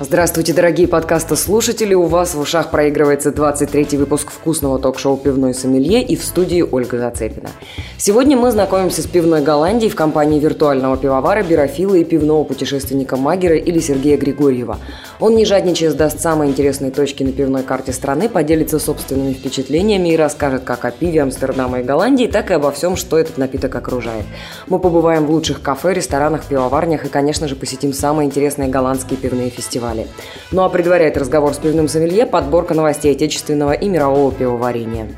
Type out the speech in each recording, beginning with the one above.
Здравствуйте, дорогие подкаста-слушатели! У вас в ушах проигрывается 23-й выпуск вкусного ток-шоу «Пивной сомелье» и в студии Ольга Зацепина. Сегодня мы знакомимся с пивной Голландией в компании виртуального пивовара, бирофила и пивного путешественника Магера или Сергея Григорьева. Он, не жадничая, сдаст самые интересные точки на пивной карте страны, поделится собственными впечатлениями и расскажет как о пиве Амстердама и Голландии, так и обо всем, что этот напиток окружает. Мы побываем в лучших кафе, ресторанах, пивоварнях и, конечно же, посетим самые интересные голландские пивные фестивали фестивале. Ну а предваряет разговор с пивным сомелье подборка новостей отечественного и мирового пивоварения.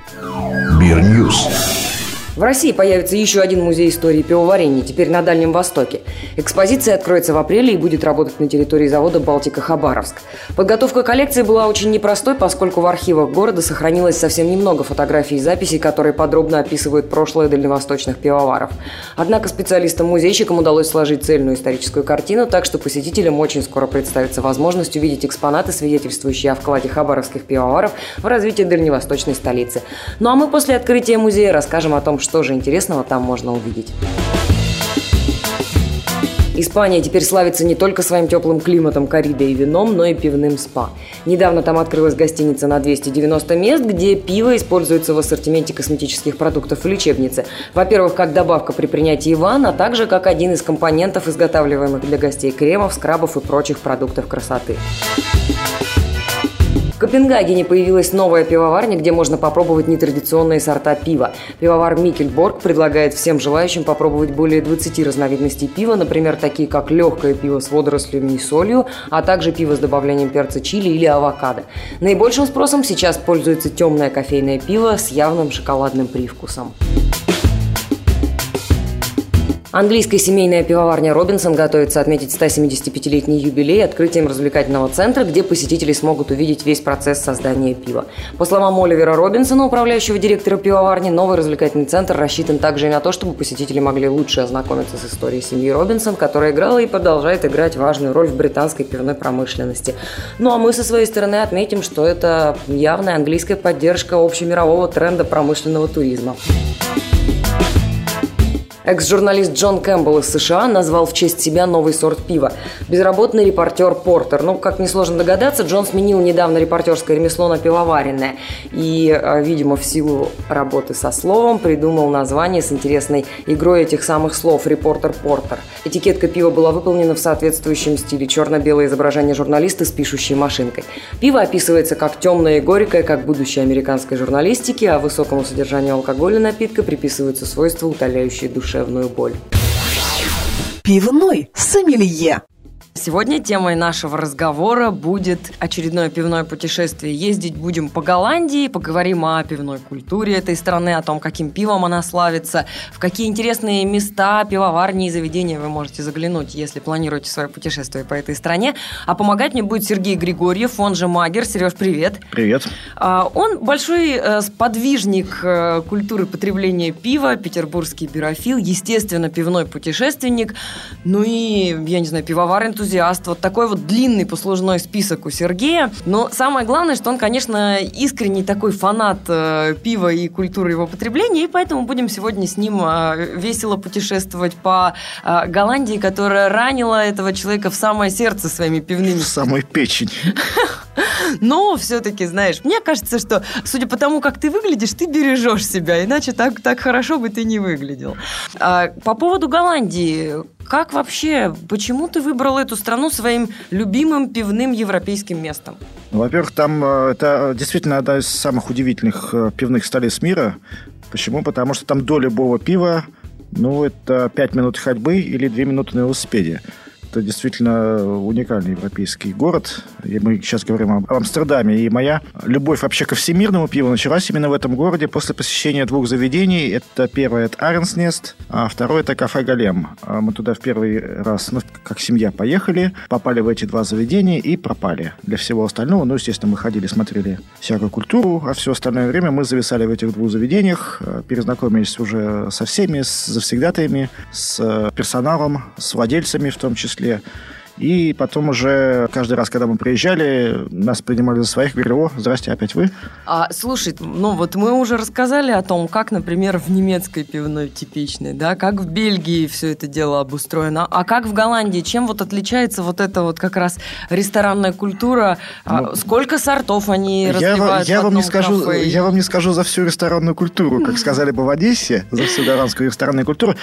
Бирньюз. В России появится еще один музей истории пивоварения, теперь на Дальнем Востоке. Экспозиция откроется в апреле и будет работать на территории завода «Балтика-Хабаровск». Подготовка коллекции была очень непростой, поскольку в архивах города сохранилось совсем немного фотографий и записей, которые подробно описывают прошлое дальневосточных пивоваров. Однако специалистам-музейщикам удалось сложить цельную историческую картину, так что посетителям очень скоро представится возможность увидеть экспонаты, свидетельствующие о вкладе хабаровских пивоваров в развитие дальневосточной столицы. Ну а мы после открытия музея расскажем о том, что же интересного там можно увидеть. Испания теперь славится не только своим теплым климатом, корридой и вином, но и пивным спа. Недавно там открылась гостиница на 290 мест, где пиво используется в ассортименте косметических продуктов в лечебнице. Во-первых, как добавка при принятии ванн, а также как один из компонентов изготавливаемых для гостей кремов, скрабов и прочих продуктов красоты. Копенгагене появилась новая пивоварня, где можно попробовать нетрадиционные сорта пива. Пивовар Микельборг предлагает всем желающим попробовать более 20 разновидностей пива, например, такие как легкое пиво с водорослями и солью, а также пиво с добавлением перца чили или авокадо. Наибольшим спросом сейчас пользуется темное кофейное пиво с явным шоколадным привкусом. Английская семейная пивоварня «Робинсон» готовится отметить 175-летний юбилей открытием развлекательного центра, где посетители смогут увидеть весь процесс создания пива. По словам Оливера Робинсона, управляющего директора пивоварни, новый развлекательный центр рассчитан также и на то, чтобы посетители могли лучше ознакомиться с историей семьи Робинсон, которая играла и продолжает играть важную роль в британской пивной промышленности. Ну а мы со своей стороны отметим, что это явная английская поддержка общемирового тренда промышленного туризма. Экс-журналист Джон Кэмпбелл из США назвал в честь себя новый сорт пива. Безработный репортер Портер. Ну, как несложно догадаться, Джон сменил недавно репортерское ремесло на пивоваренное. И, а, видимо, в силу работы со словом придумал название с интересной игрой этих самых слов «Репортер Портер». Этикетка пива была выполнена в соответствующем стиле. Черно-белое изображение журналиста с пишущей машинкой. Пиво описывается как темное и горькое, как будущее американской журналистики, а высокому содержанию алкоголя напитка приписываются свойства, утоляющие душу душевную боль. Пивной сомелье. Сегодня темой нашего разговора будет очередное пивное путешествие. Ездить будем по Голландии, поговорим о пивной культуре этой страны, о том, каким пивом она славится, в какие интересные места, пивоварни и заведения вы можете заглянуть, если планируете свое путешествие по этой стране. А помогать мне будет Сергей Григорьев, он же Магер. Сереж, привет. Привет. А, он большой э, сподвижник э, культуры потребления пива, петербургский бирофил, естественно, пивной путешественник, ну и, я не знаю, пивовар энтузиаст. Вот такой вот длинный послужной список у Сергея. Но самое главное, что он, конечно, искренний такой фанат э, пива и культуры его потребления, и поэтому будем сегодня с ним э, весело путешествовать по э, Голландии, которая ранила этого человека в самое сердце своими пивными... В самую печень. Но все-таки, знаешь, мне кажется, что, судя по тому, как ты выглядишь, ты бережешь себя, иначе так, так хорошо бы ты не выглядел. А, по поводу Голландии, как вообще, почему ты выбрал эту страну своим любимым пивным европейским местом? Ну, во-первых, там э, это действительно одна из самых удивительных э, пивных столиц мира. Почему? Потому что там до любого пива, ну, это 5 минут ходьбы или 2 минуты на велосипеде это действительно уникальный европейский город. И мы сейчас говорим об Амстердаме. И моя любовь вообще ко всемирному пиву началась именно в этом городе после посещения двух заведений. Это первое – это Аренснест, а второе – это кафе Голем. А мы туда в первый раз, ну, как семья, поехали, попали в эти два заведения и пропали. Для всего остального, ну, естественно, мы ходили, смотрели всякую культуру, а все остальное время мы зависали в этих двух заведениях, перезнакомились уже со всеми, с завсегдатаями, с персоналом, с владельцами в том числе числе. И потом уже каждый раз, когда мы приезжали, нас принимали за своих, говорили, о, здрасте, опять вы. А, слушай, ну вот мы уже рассказали о том, как, например, в немецкой пивной типичной, да, как в Бельгии все это дело обустроено, а как в Голландии, чем вот отличается вот эта вот как раз ресторанная культура, а ну, сколько сортов они разливают я, я вам не скажу, кафе? Я вам не скажу за всю ресторанную культуру, как сказали бы в Одессе, за всю голландскую ресторанную культуру.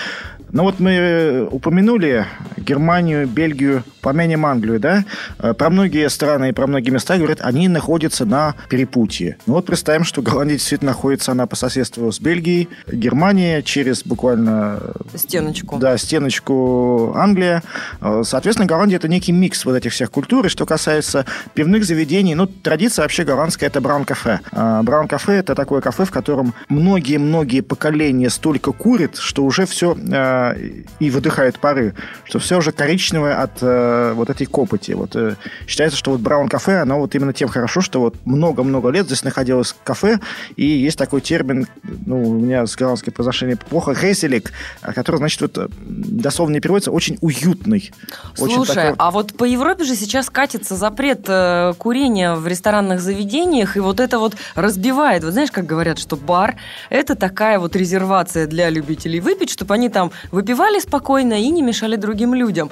Но вот мы упомянули Германию, Бельгию, помянем Англию, да? Э, про многие страны и про многие места говорят, они находятся на перепутье. Ну вот представим, что Голландия действительно находится она по соседству с Бельгией, Германия через буквально... Стеночку. Да, стеночку Англия. Э, соответственно, Голландия это некий микс вот этих всех культур. И что касается пивных заведений, ну, традиция вообще голландская это браун-кафе. Браун-кафе это такое кафе, в котором многие-многие поколения столько курят, что уже все э, и выдыхают пары, что все уже коричневое от э, вот этой копоти. Вот э, считается, что вот Браун кафе, оно вот именно тем хорошо, что вот много-много лет здесь находилось кафе, и есть такой термин, ну, у меня с голландским произношением плохо, хейселик, который, значит, вот дословно не переводится, очень уютный. Слушай, очень такой... а вот по Европе же сейчас катится запрет э, курения в ресторанных заведениях, и вот это вот разбивает. Вот знаешь, как говорят, что бар – это такая вот резервация для любителей выпить, чтобы они там выпивали спокойно и не мешали другим людям.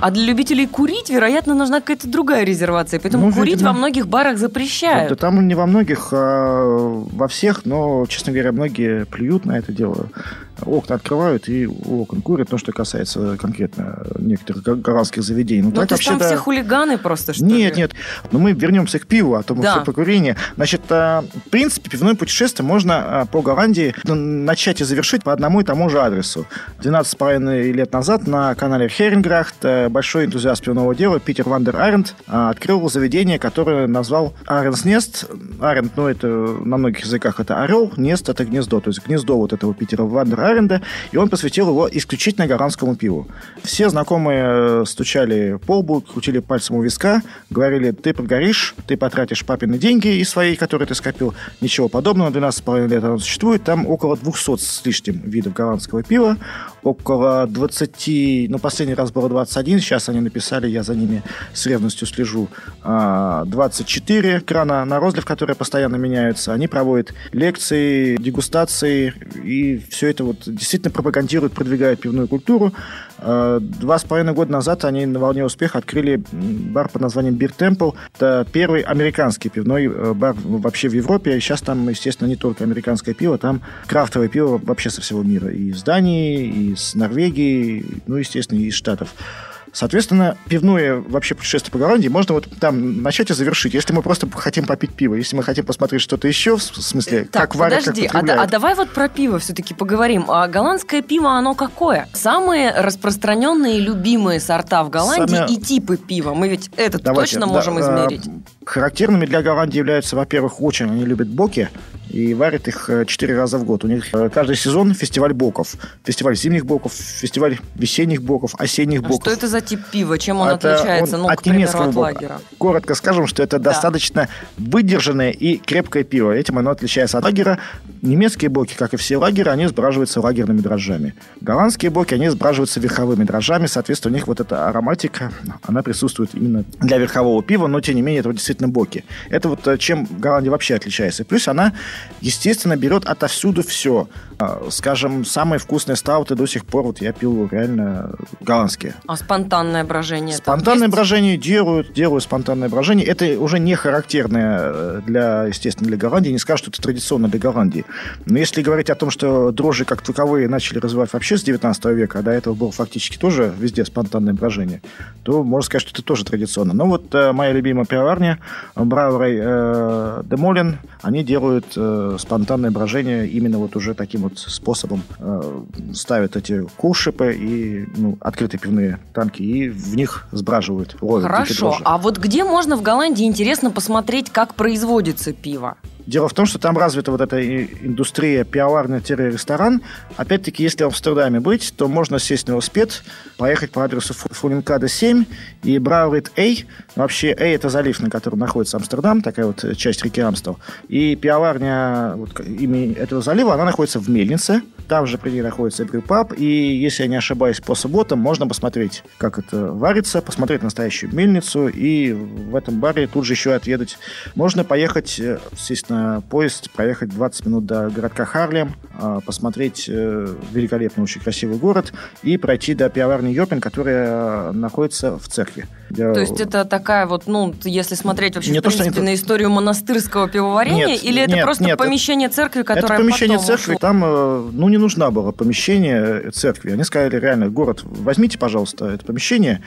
А для любителей курить, вероятно, нужна какая-то другая резервация. Поэтому ну, курить видимо, во многих барах запрещают. Да, там не во многих, а во всех, но, честно говоря, многие плюют на это дело окна открывают и у окон курят, то, что касается конкретно некоторых голландских заведений. Ну, так, то есть там все хулиганы просто, что Нет, ли? нет. Но мы вернемся к пиву, а то мы да. все по курению. Значит, а, в принципе, пивное путешествие можно а, по Голландии начать и завершить по одному и тому же адресу. 12,5 лет назад на канале Херенграхт э, большой энтузиаст пивного дела Питер Вандер Аренд а, открыл заведение, которое назвал Arendsnest. Arend, ну, это на многих языках это орел, Nest это гнездо, то есть гнездо вот этого Питера Вандер Аренда, и он посвятил его исключительно голландскому пиву. Все знакомые э, стучали по лбу, крутили пальцем у виска, говорили, ты прогоришь, ты потратишь папины деньги и свои, которые ты скопил. Ничего подобного, 12,5 лет оно существует. Там около 200 с лишним видов голландского пива, около 20, ну, последний раз было 21, сейчас они написали, я за ними с ревностью слежу, 24 а, крана на розлив, которые постоянно меняются. Они проводят лекции, дегустации, и все это вот действительно пропагандируют, продвигают пивную культуру. Э, два с половиной года назад они на волне успеха открыли бар под названием Beer Temple. Это первый американский пивной э, бар вообще в Европе. Сейчас там, естественно, не только американское пиво, там крафтовое пиво вообще со всего мира. И из Дании, и из Норвегии, ну, естественно, и из Штатов. Соответственно, пивное вообще путешествие по Голландии можно вот там начать и завершить. Если мы просто хотим попить пиво, если мы хотим посмотреть что-то еще, в смысле, так, как варят, подожди, как а, а давай вот про пиво все-таки поговорим. А голландское пиво, оно какое? Самые распространенные любимые сорта в Голландии Сами... и типы пива. Мы ведь это Давайте, точно можем да, измерить. Характерными для Голландии являются, во-первых, очень они любят боки и варят их э, четыре раза в год. У них э, каждый сезон фестиваль боков. Фестиваль зимних боков, фестиваль весенних боков, осенних а боков. Что это за тип пива? Чем он это отличается, он ну, от примеру, от бока. лагера? Коротко скажем, что это да. достаточно выдержанное и крепкое пиво. Этим оно отличается от лагера. Немецкие боки, как и все лагеры, они сбраживаются лагерными дрожжами. Голландские боки, они сбраживаются верховыми дрожжами. Соответственно, у них вот эта ароматика, она присутствует именно для верхового пива, но, тем не менее, это действительно боки. Это вот э, чем Голландия вообще отличается. И плюс она, естественно, берет отовсюду все. А, скажем, самые вкусные стауты до сих пор, вот я пил реально голландские. А спонтанное брожение Спонтанное брожение делают, делают спонтанное брожение. Это уже не характерное э, для, естественно, для Голландии. Не скажу, что это традиционно для Голландии. Но если говорить о том, что дрожжи как таковые начали развивать вообще с 19 века, а до этого было фактически тоже везде спонтанное брожение, то можно сказать, что это тоже традиционно. Но вот э, моя любимая пивоварня, Брауэрей э, Демолин, они делают э, спонтанное брожение именно вот уже таким вот способом. Э, ставят эти кушипы и ну, открытые пивные танки, и в них сбраживают. Хорошо, а вот где можно в Голландии интересно посмотреть, как производится пиво? Дело в том, что там развита вот эта индустрия пиаварня-ресторан. Опять-таки, если в Амстердаме быть, то можно сесть на велосипед, поехать по адресу Фулинкада 7 и Брауэрит Эй. Вообще, Эй – это залив, на котором находится Амстердам, такая вот часть реки Амстел. И пиаварня вот, имени этого залива, она находится в Мельнице. Там же при ней находится брюпаб. И, если я не ошибаюсь, по субботам можно посмотреть, как это варится, посмотреть настоящую мельницу. И в этом баре тут же еще отведать. Можно поехать, э, сесть на поезд, проехать 20 минут до городка Харлем, а, посмотреть э, великолепный, очень красивый город и пройти до пивоварни Йопин, которая находится в церкви. Я... То есть это такая вот, ну, если смотреть вообще, не в принципе, то, на историю монастырского пивоварения, нет, или это нет, просто нет, помещение церкви, которое Это помещение церкви, ушло? там, э, ну, не нужна была помещение церкви. Они сказали, реально, город, возьмите, пожалуйста, это помещение,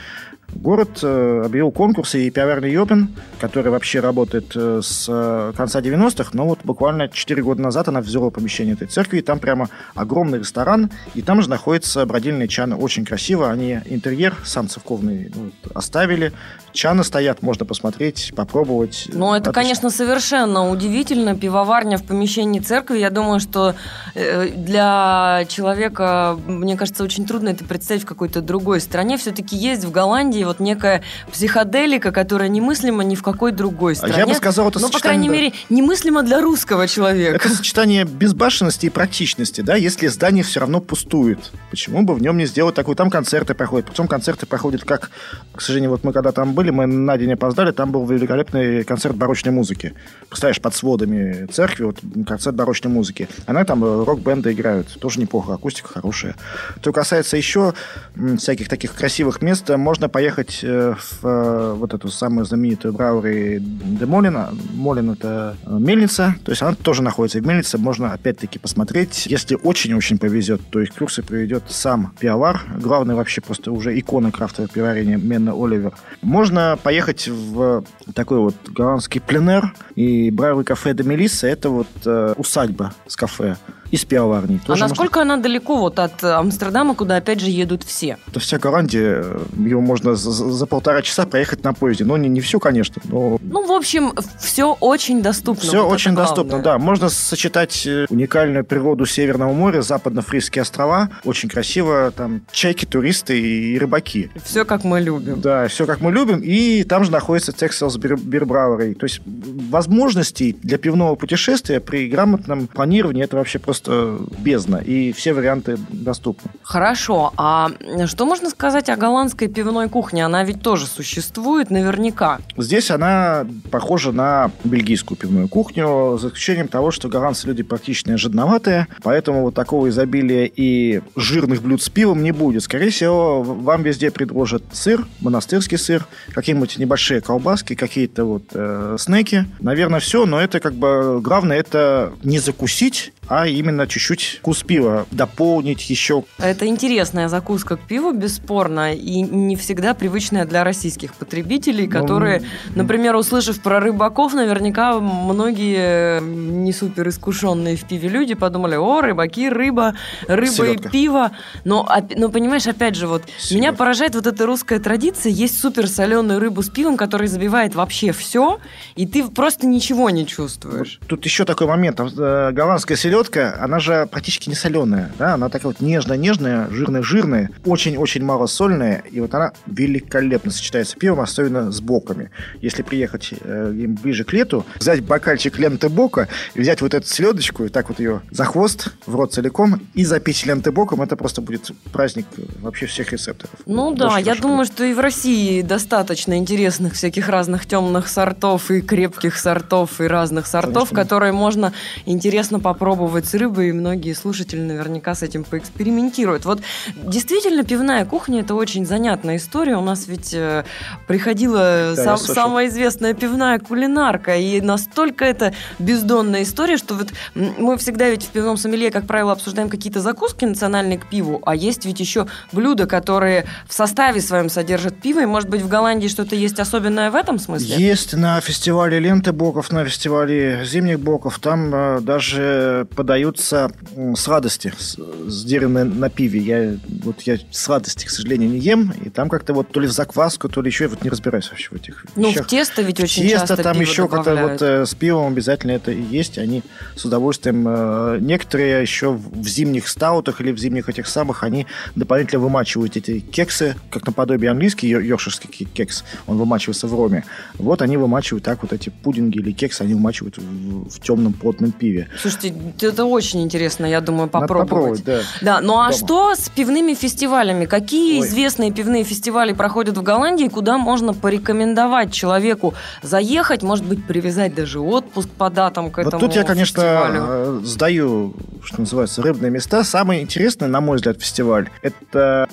Город э, объявил конкурсы, и пиарный Йопин, который вообще работает э, с э, конца 90-х, но вот буквально 4 года назад она взяла помещение этой церкви, и там прямо огромный ресторан, и там же находится бродильные чаны. Очень красиво, они интерьер сам церковный ну, оставили, чаны стоят, можно посмотреть, попробовать. Ну, это, Отлично. конечно, совершенно удивительно. Пивоварня в помещении церкви. Я думаю, что для человека, мне кажется, очень трудно это представить в какой-то другой стране. Все-таки есть в Голландии Ирландии вот некая психоделика, которая немыслима ни в какой другой стране. Я бы сказал, это Ну, по крайней мере, немыслимо для русского человека. Это сочетание безбашенности и практичности, да, если здание все равно пустует. Почему бы в нем не сделать такой? Там концерты проходят. Причем концерты проходят как, к сожалению, вот мы когда там были, мы на день опоздали, там был великолепный концерт барочной музыки. Представляешь, под сводами церкви, вот концерт барочной музыки. Она там э, рок-бенды играют. Тоже неплохо, акустика хорошая. Что касается еще всяких таких красивых мест, можно поехать поехать э, в э, вот эту самую знаменитую Браури де Молина. Молин – это э, мельница, то есть она тоже находится в мельнице. Можно опять-таки посмотреть. Если очень-очень повезет, то экскурсии проведет сам пивовар. Главный вообще просто уже икона крафтового пивоварения Менна Оливер. Можно поехать в такой вот голландский пленер. И Браури кафе де Мелисса – это вот усадьба с кафе из пивоварни. А насколько можно... она далеко вот от Амстердама, куда опять же едут все? Это вся Голландия, его можно за, за полтора часа проехать на поезде. Ну, не, не все, конечно, но... Ну, в общем, все очень доступно. Все вот очень доступно, да. Можно сочетать э, уникальную природу Северного моря, западно-фрисские острова. Очень красиво. Там чайки, туристы и рыбаки. Все, как мы любим. Да, все, как мы любим. И там же находится Texas Бирбрауэрей. То есть возможностей для пивного путешествия при грамотном планировании это вообще просто просто бездна, и все варианты доступны. Хорошо, а что можно сказать о голландской пивной кухне? Она ведь тоже существует наверняка. Здесь она похожа на бельгийскую пивную кухню, за исключением того, что голландцы люди практически жадноватые, поэтому вот такого изобилия и жирных блюд с пивом не будет. Скорее всего, вам везде предложат сыр, монастырский сыр, какие-нибудь небольшие колбаски, какие-то вот э, снеки. Наверное, все, но это как бы главное это не закусить, а именно чуть-чуть вкус пива дополнить еще. Это интересная закуска к пиву, бесспорно, и не всегда привычная для российских потребителей, ну, которые, ну, например, услышав про рыбаков, наверняка многие не супер искушенные в пиве люди подумали, о, рыбаки, рыба, рыба Селедка. и пиво. Но, но понимаешь, опять же, вот Селедка. меня поражает вот эта русская традиция, есть супер соленую рыбу с пивом, который забивает вообще все, и ты просто ничего не чувствуешь. Тут еще такой момент, э, голландская селедка селедка, она же практически не соленая, да, она такая вот нежная-нежная, жирная-жирная, очень-очень мало сольная, и вот она великолепно сочетается с пивом, особенно с боками. Если приехать э, ближе к лету, взять бокальчик ленты бока, и взять вот эту селедочку, и так вот ее за хвост, в рот целиком, и запить ленты боком, это просто будет праздник вообще всех рецепторов. Ну да, я думаю, что и в России достаточно интересных всяких разных темных сортов и крепких сортов и разных сортов, Конечно. которые можно интересно попробовать попробовать с рыбой, и многие слушатели наверняка с этим поэкспериментируют. Вот действительно пивная кухня – это очень занятная история. У нас ведь э, приходила да, сам, самая известная пивная кулинарка, и настолько это бездонная история, что вот мы всегда ведь в пивном сомелье, как правило, обсуждаем какие-то закуски национальные к пиву, а есть ведь еще блюда, которые в составе своем содержат пиво, и, может быть, в Голландии что-то есть особенное в этом смысле? Есть на фестивале ленты боков, на фестивале зимних боков, там э, даже подаются сладости, сделанные на пиве. Я, вот я сладости, к сожалению, не ем, и там как-то вот то ли в закваску, то ли еще, я вот не разбираюсь вообще в этих Ну, вещах. в тесто ведь очень Тесто часто там еще как-то вот э, с пивом обязательно это и есть. Они с удовольствием... э, некоторые еще в в зимних стаутах или в зимних этих самых, они дополнительно вымачивают эти кексы, как наподобие английский йор- йоркширский ке- кекс, он вымачивается в роме. Вот они вымачивают так вот эти пудинги или кексы, они вымачивают в, в темном плотном пиве. Слушайте, это очень интересно, я думаю, Надо попробовать. попробовать, да. Да, ну а Дома. что с пивными фестивалями? Какие Ой. известные пивные фестивали проходят в Голландии, куда можно порекомендовать человеку заехать, может быть, привязать даже отпуск по датам к Вот этому тут я, конечно, фестивалю? э, сдаю, что называется, рыбные места. Самый интересный, на мой взгляд, фестиваль. Это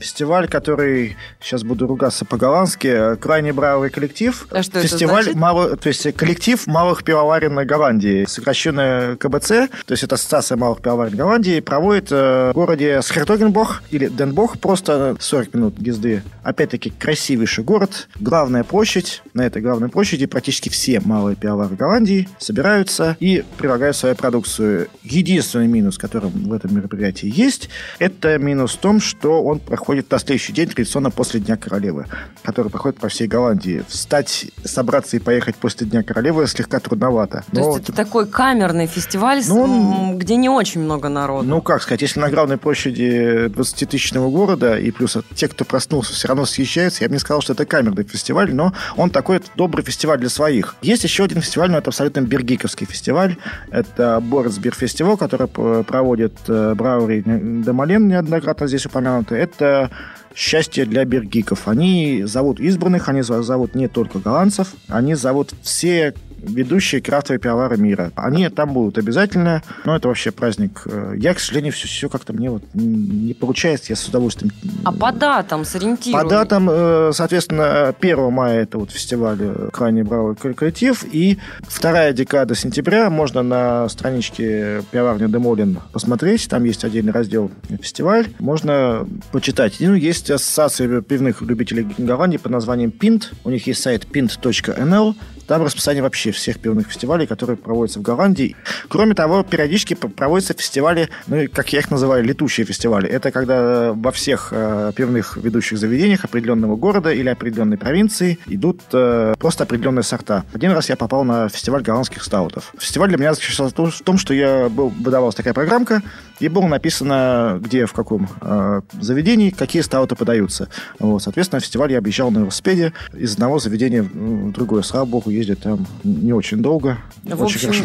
фестиваль, который, сейчас буду ругаться по-голландски, э, крайне бравый коллектив. А что это фестиваль значит? мало- то есть коллектив малых пивоварен Голландии, сокращенная КБЦ, то есть это Ассоциация малых пивоварен Голландии, проводит э, в городе Схертогенбох или Денбох, просто 40 минут езды. Опять-таки, красивейший город, главная площадь. На этой главной площади практически все малые пивовары Голландии собираются и предлагают свою продукцию. Единственный минус, который в этом мероприятии есть, это минус в том, что он проходит на следующий день, традиционно после Дня Королевы, который проходит по всей Голландии. Встать, собраться и поехать после Дня Королевы слегка трудновато. То Но есть это такой камерный фестиваль, Ну, он- где не очень много народу. Ну, как сказать, если на главной площади 20-тысячного города, и плюс те, кто проснулся, все равно съезжаются, я бы не сказал, что это камерный фестиваль, но он такой добрый фестиваль для своих. Есть еще один фестиваль, но это абсолютно бергиковский фестиваль. Это Борцберг фестиваль, который проводит э, Браури Демален, неоднократно здесь упомянутый. Это счастье для бергиков. Они зовут избранных, они зо- зовут не только голландцев, они зовут все ведущие крафтовые пивовары мира. Они там будут обязательно, но это вообще праздник. Э, Я, к сожалению, все, все как-то мне вот не получается, я с удовольствием... А по датам сориентируй. По датам, э, соответственно, 1 мая это вот фестиваль э, «Крайне бравый коллектив», и вторая декада сентября можно на страничке пивоварни Демолин посмотреть, там есть отдельный раздел «Фестиваль», можно почитать. Ну, есть ассоциация пивных любителей Голландии под названием «Пинт», у них есть сайт pint.nl, там расписание вообще всех пивных фестивалей, которые проводятся в Голландии. Кроме того, периодически проводятся фестивали, ну, как я их называю, летучие фестивали. Это когда во всех э, пивных ведущих заведениях определенного города или определенной провинции идут э, просто определенные сорта. Один раз я попал на фестиваль голландских стаутов. Фестиваль для меня заключался в том- что я был, выдавалась такая программка, и было написано, где, в каком э, заведении, какие стауты подаются. Вот, соответственно, фестиваль я объезжал на велосипеде из одного заведения в в другое. Слава богу, ездить там не очень долго. В очень общем, хорошо.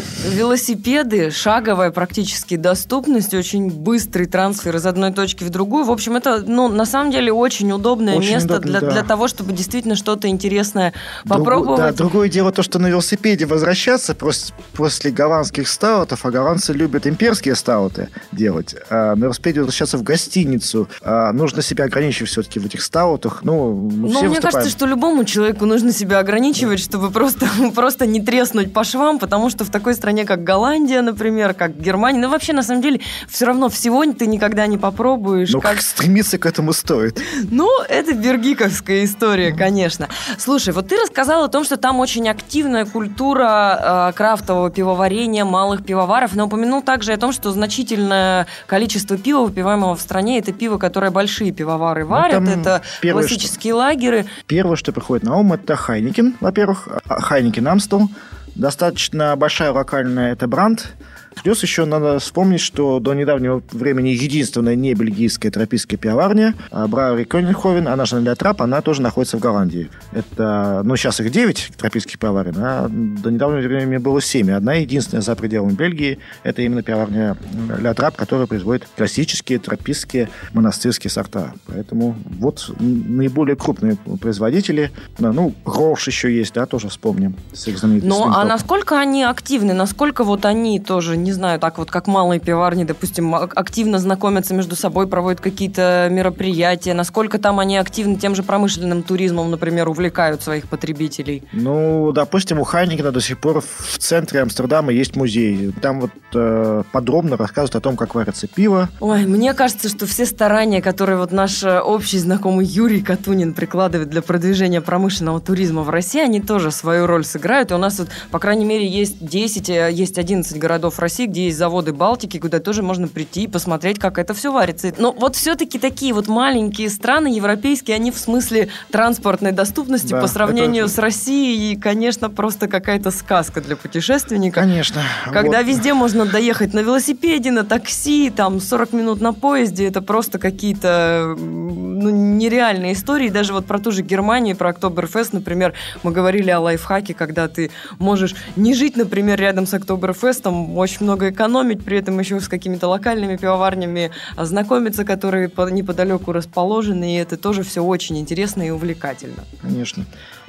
велосипеды, шаговая практически доступность, очень быстрый трансфер из одной точки в другую. В общем, это, ну, на самом деле, очень удобное Очень место удобно, для, да. для того, чтобы действительно что-то интересное Другу- попробовать. да, другое дело то, что на велосипеде возвращаться пос- после голландских стаутов, а голландцы любят имперские стауты делать, а на велосипеде возвращаться в гостиницу, а нужно себя ограничивать все-таки в этих стаутах. Ну, Ну, все мне выступаем. кажется, что любому человеку нужно себя ограничивать, чтобы просто, просто не треснуть по швам, потому что в такой стране, как Голландия, например, как Германия, ну, вообще, на самом деле, все равно всего ты никогда не попробуешь. Ну, как- как стремиться к этому стоит. Ну, это бергиковская история, конечно. Слушай, вот ты рассказал о том, что там очень активная культура э, крафтового пивоварения, малых пивоваров, но упомянул также о том, что значительное количество пива, выпиваемого в стране, это пиво, которое большие пивовары варят, Ну, это первое, классические лагеры. Первое, что приходит на ум, это Heineken, во-первых. Heineken Amstel. Достаточно большая локальная, это бренд. Плюс еще надо вспомнить, что до недавнего времени единственная не бельгийская траппистская пивоварня, а, Brouwerij Koningshoeven, она же La Trappe, она тоже находится в Голландии. Это, ну, сейчас их 9 траппистских пивоварен, а до недавнего времени было 7. Одна единственная за пределами Бельгии, это именно пивоварня La Trappe, которая производит классические траппистские монастырские сорта. Поэтому вот наиболее крупные производители. Ну, Рош еще есть, да, тоже вспомним. С их Ну, а насколько они активны, насколько вот они тоже, не знаю, так вот как малые пиварни, допустим, ак- активно знакомятся между собой, проводят какие-то мероприятия, насколько там они активны тем же промышленным туризмом, например, увлекают своих потребителей? Ну, допустим, у Хайникена до сих пор в центре Амстердама есть музей. Там вот э, подробно рассказывают о том, как варится пиво. Ой, мне кажется, что все старания, которые вот наш э, общий знакомый Юрий Катунин прикладывает для продвижения промышленного туризма в России, они тоже свою роль сыграют. И у нас вот, по крайней мере, есть 10, э, есть 11 городов России, России, где есть заводы Балтики, куда тоже можно прийти и посмотреть, как это все варится. Но вот все-таки такие вот маленькие страны европейские, они в смысле транспортной доступности да, по сравнению это... с Россией, конечно, просто какая-то сказка для путешественника. Конечно. Когда вот. везде можно доехать на велосипеде, на такси, там 40 минут на поезде, это просто какие-то ну, нереальные истории. Даже вот про ту же Германию, про Октоберфест, например, мы говорили о лайфхаке, когда ты можешь не жить, например, рядом с Октоберфестом, очень много экономить, при этом еще с какими-то локальными пивоварнями ознакомиться, которые неподалеку расположены, и это тоже все очень интересно и увлекательно. Конечно.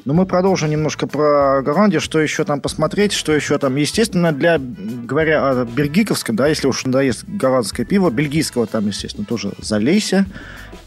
Но мы продолжим немножко про Голландию, что еще там посмотреть, что еще там. Естественно, для, говоря о бельгиковском, да, если уж надоест голландское пиво, бельгийского там, естественно, тоже залейся.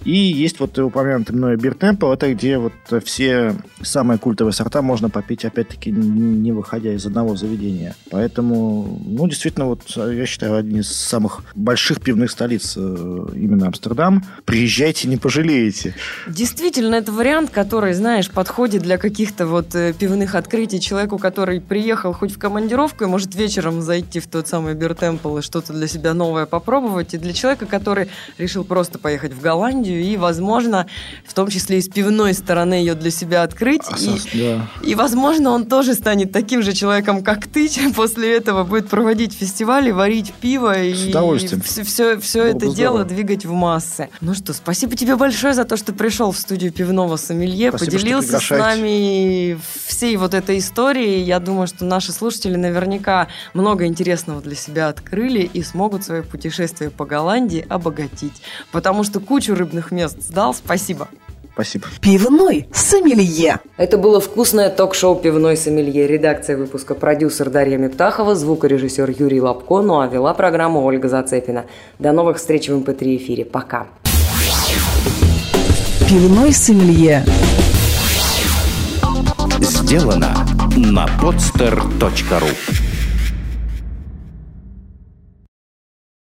И есть вот упомянутый мной Биртемпл, это где вот все самые культовые сорта можно попить, опять-таки, не выходя из одного заведения. Поэтому, ну, действительно, вот я считаю, один из самых больших пивных столиц э, именно Амстердам. Приезжайте, не пожалеете. Действительно, это вариант, который, знаешь, подходит для каких-то вот э, пивных открытий человеку, который приехал хоть в командировку и может вечером зайти в тот самый Биртемпл и что-то для себя новое попробовать. И для человека, который решил просто поехать в Голландию, Голландию и, возможно, в том числе и с пивной стороны ее для себя открыть. А, и, да. и, возможно, он тоже станет таким же человеком, как ты, после этого будет проводить фестивали, варить пиво с и, и все, все, все это здорово. дело двигать в массы. Ну что, спасибо тебе большое за то, что пришел в студию пивного сомелье, спасибо, поделился с нами всей вот этой историей. Я думаю, что наши слушатели наверняка много интересного для себя открыли и смогут свое путешествие по Голландии обогатить. Потому что кучу рыбных свободных мест сдал. Спасибо. Спасибо. Пивной сомелье. Это было вкусное ток-шоу «Пивной сомелье». Редакция выпуска продюсер Дарья Мептахова, звукорежиссер Юрий Лобко, ну а вела программу Ольга Зацепина. До новых встреч в МП3 эфире. Пока. Пивной сомелье. Сделано на podster.ru